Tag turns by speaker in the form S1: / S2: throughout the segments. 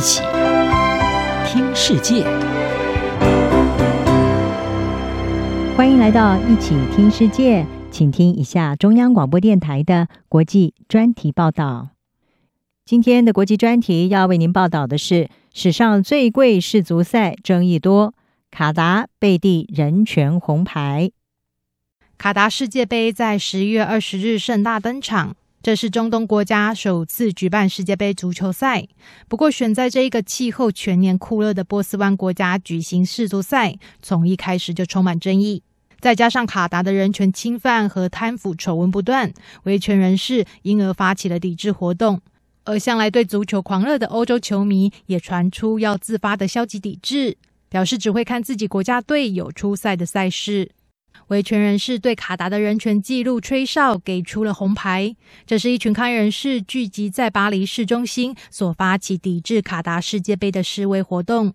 S1: 一起听世界，
S2: 欢迎来到一起听世界，请听一下中央广播电台的国际专题报道。今天的国际专题要为您报道的是史上最贵世足赛争议多，卡达被递人权红牌。
S3: 卡达世界杯在十一月二十日盛大登场。这是中东国家首次举办世界杯足球赛，不过选在这一个气候全年酷热的波斯湾国家举行世足赛，从一开始就充满争议。再加上卡达的人权侵犯和贪腐丑闻不断，维权人士因而发起了抵制活动。而向来对足球狂热的欧洲球迷也传出要自发的消极抵制，表示只会看自己国家队有出赛的赛事。维权人士对卡达的人权记录吹哨，给出了红牌。这是一群抗议人士聚集在巴黎市中心所发起抵制卡达世界杯的示威活动。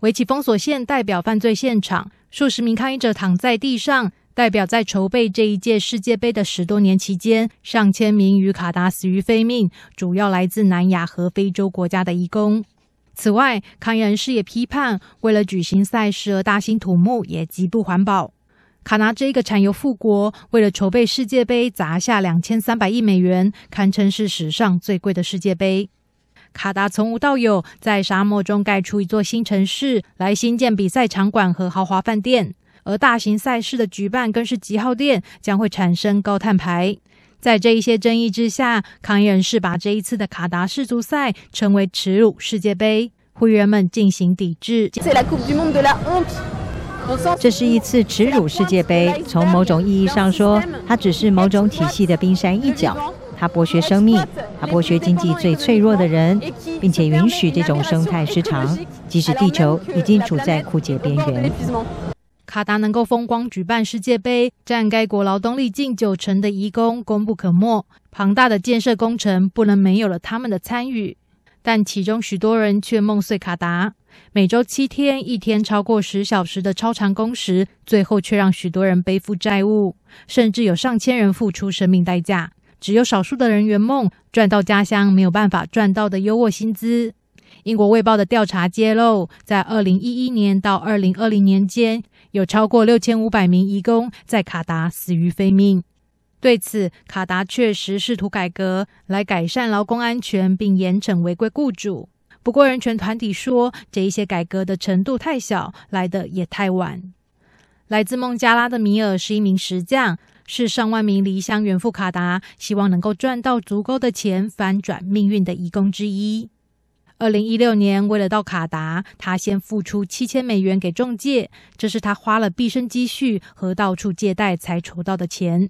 S3: 围起封锁线，代表犯罪现场，数十名抗议者躺在地上，代表在筹备这一届世界杯的十多年期间，上千名与卡达死于非命，主要来自南亚和非洲国家的移工。此外，抗议人士也批判，为了举行赛事而大兴土木，也极不环保。卡拿这一个产油富国，为了筹备世界杯砸下两千三百亿美元，堪称是史上最贵的世界杯。卡达从无到有，在沙漠中盖出一座新城市，来新建比赛场馆和豪华饭店。而大型赛事的举办更是极耗电，将会产生高碳排。在这一些争议之下，抗议人士把这一次的卡达世足赛称为耻辱世界杯，会员们进行抵制。
S2: 这是一次耻辱世界杯。从某种意义上说，它只是某种体系的冰山一角。它剥削生命，它剥削经济最脆弱的人，并且允许这种生态失常，即使地球已经处在枯竭边缘。
S3: 卡达能够风光举办世界杯，占该国劳动力近九成的移工功不可没。庞大的建设工程不能没有了他们的参与。但其中许多人却梦碎卡达，每周七天，一天超过十小时的超长工时，最后却让许多人背负债务，甚至有上千人付出生命代价。只有少数的人圆梦，赚到家乡没有办法赚到的优渥薪资。英国卫报的调查揭露，在二零一一年到二零二零年间，有超过六千五百名移工在卡达死于非命。对此，卡达确实试图改革，来改善劳工安全，并严惩违规雇主。不过，人权团体说，这一些改革的程度太小，来得也太晚。来自孟加拉的米尔是一名石匠，是上万名离乡远赴卡达，希望能够赚到足够的钱，翻转命运的移工之一。二零一六年，为了到卡达，他先付出七千美元给中介，这是他花了毕生积蓄和到处借贷才筹到的钱。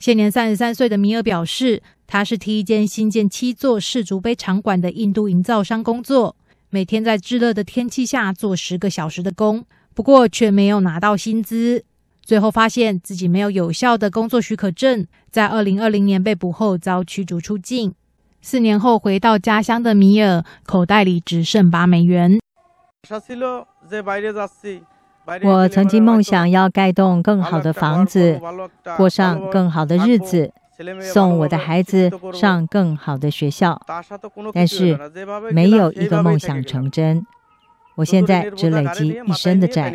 S3: 现年三十三岁的米尔表示，他是替一间新建七座世足杯场馆的印度营造商工作，每天在炙热的天气下做十个小时的工，不过却没有拿到薪资。最后发现自己没有有效的工作许可证，在二零二零年被捕后遭驱逐出境。四年后回到家乡的米尔，口袋里只剩八美元。
S2: 我曾经梦想要盖栋更好的房子，过上更好的日子，送我的孩子上更好的学校，但是没有一个梦想成真。我现在只累积一身的债。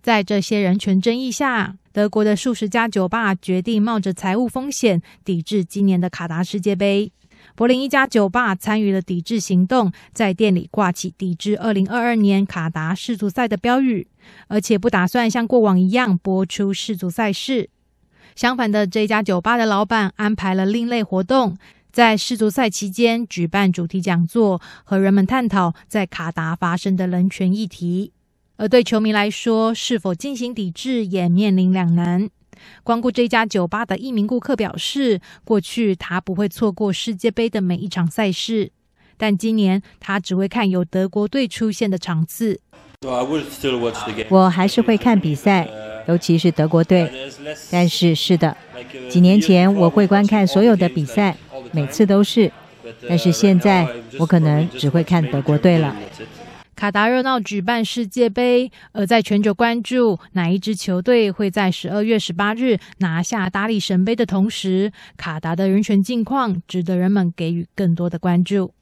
S3: 在这些人权争议下，德国的数十家酒吧决定冒着财务风险抵制今年的卡达世界杯。柏林一家酒吧参与了抵制行动，在店里挂起抵制二零二二年卡达世足赛的标语，而且不打算像过往一样播出世足赛事。相反的，这家酒吧的老板安排了另类活动，在世足赛期间举办主题讲座，和人们探讨在卡达发生的人权议题。而对球迷来说，是否进行抵制也面临两难。光顾这家酒吧的一名顾客表示，过去他不会错过世界杯的每一场赛事，但今年他只会看有德国队出现的场次。
S2: 我还是会看比赛，尤其是德国队。但是，是的，几年前我会观看所有的比赛，每次都是。但是现在，我可能只会看德国队了。
S3: 卡达热闹举办世界杯，而在全球关注哪一支球队会在十二月十八日拿下大力神杯的同时，卡达的人权境况值得人们给予更多的关注。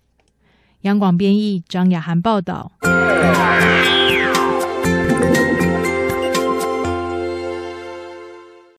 S3: 央广编译张雅涵报道。